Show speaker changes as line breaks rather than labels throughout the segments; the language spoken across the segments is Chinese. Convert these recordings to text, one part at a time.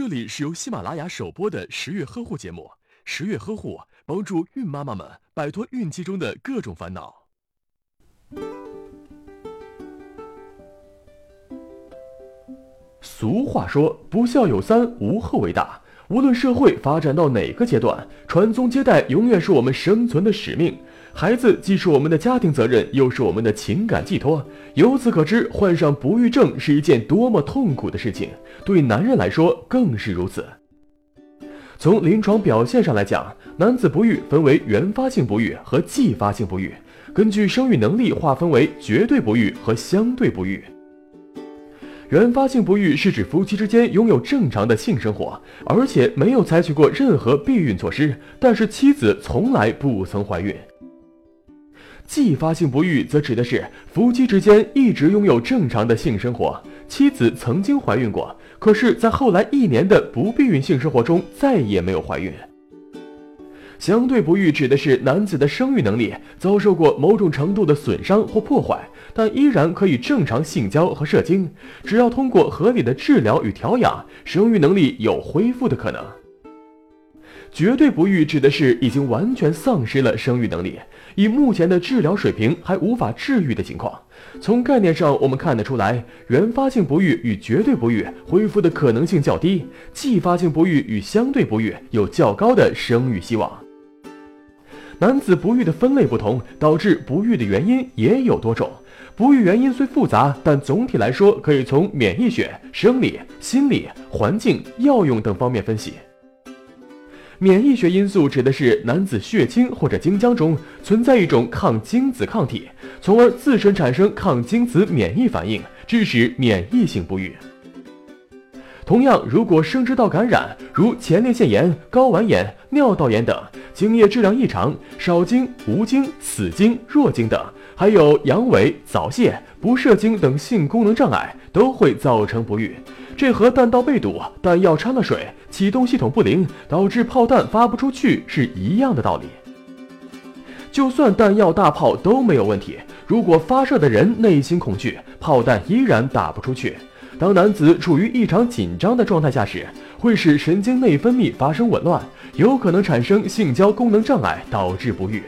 这里是由喜马拉雅首播的十月呵护节目。十月呵护帮助孕妈妈们摆脱孕期中的各种烦恼。俗话说：“不孝有三，无后为大。”无论社会发展到哪个阶段，传宗接代永远是我们生存的使命。孩子既是我们的家庭责任，又是我们的情感寄托。由此可知，患上不育症是一件多么痛苦的事情，对男人来说更是如此。从临床表现上来讲，男子不育分为原发性不育和继发性不育，根据生育能力划分为绝对不育和相对不育。原发性不育是指夫妻之间拥有正常的性生活，而且没有采取过任何避孕措施，但是妻子从来不曾怀孕。继发性不育则指的是夫妻之间一直拥有正常的性生活，妻子曾经怀孕过，可是，在后来一年的不避孕性生活中再也没有怀孕。相对不育指的是男子的生育能力遭受过某种程度的损伤或破坏，但依然可以正常性交和射精，只要通过合理的治疗与调养，生育能力有恢复的可能。绝对不育指的是已经完全丧失了生育能力，以目前的治疗水平还无法治愈的情况。从概念上，我们看得出来，原发性不育与绝对不育恢复的可能性较低，继发性不育与相对不育有较高的生育希望。男子不育的分类不同，导致不育的原因也有多种。不育原因虽复杂，但总体来说可以从免疫学、生理、心理、环境、药用等方面分析。免疫学因素指的是男子血清或者精浆中存在一种抗精子抗体，从而自身产生抗精子免疫反应，致使免疫性不育。同样，如果生殖道感染，如前列腺炎、睾丸炎、尿道炎等，精液质量异常、少精、无精、死精、弱精等，还有阳痿、早泄、不射精等性功能障碍，都会造成不育。这和弹道被堵、弹药掺了水、启动系统不灵导致炮弹发不出去是一样的道理。就算弹药大炮都没有问题，如果发射的人内心恐惧，炮弹依然打不出去。当男子处于异常紧张的状态下时，会使神经内分泌发生紊乱，有可能产生性交功能障碍，导致不育。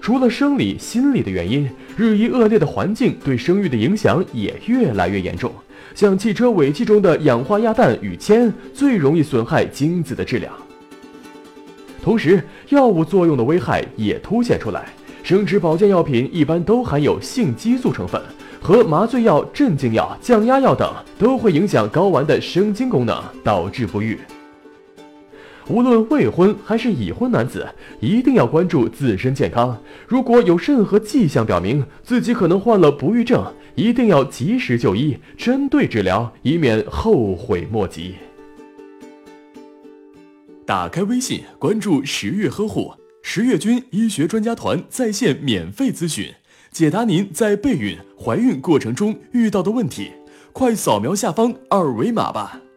除了生理、心理的原因，日益恶劣的环境对生育的影响也越来越严重。像汽车尾气中的氧化亚氮与铅，最容易损害精子的质量。同时，药物作用的危害也凸显出来。生殖保健药品一般都含有性激素成分，和麻醉药、镇静药、降压药等都会影响睾丸的生精功能，导致不育。无论未婚还是已婚男子，一定要关注自身健康。如果有任何迹象表明自己可能患了不育症，一定要及时就医，针对治疗，以免后悔莫及。打开微信，关注十月呵护十月军医学专家团在线免费咨询，解答您在备孕、怀孕过程中遇到的问题。快扫描下方二维码吧。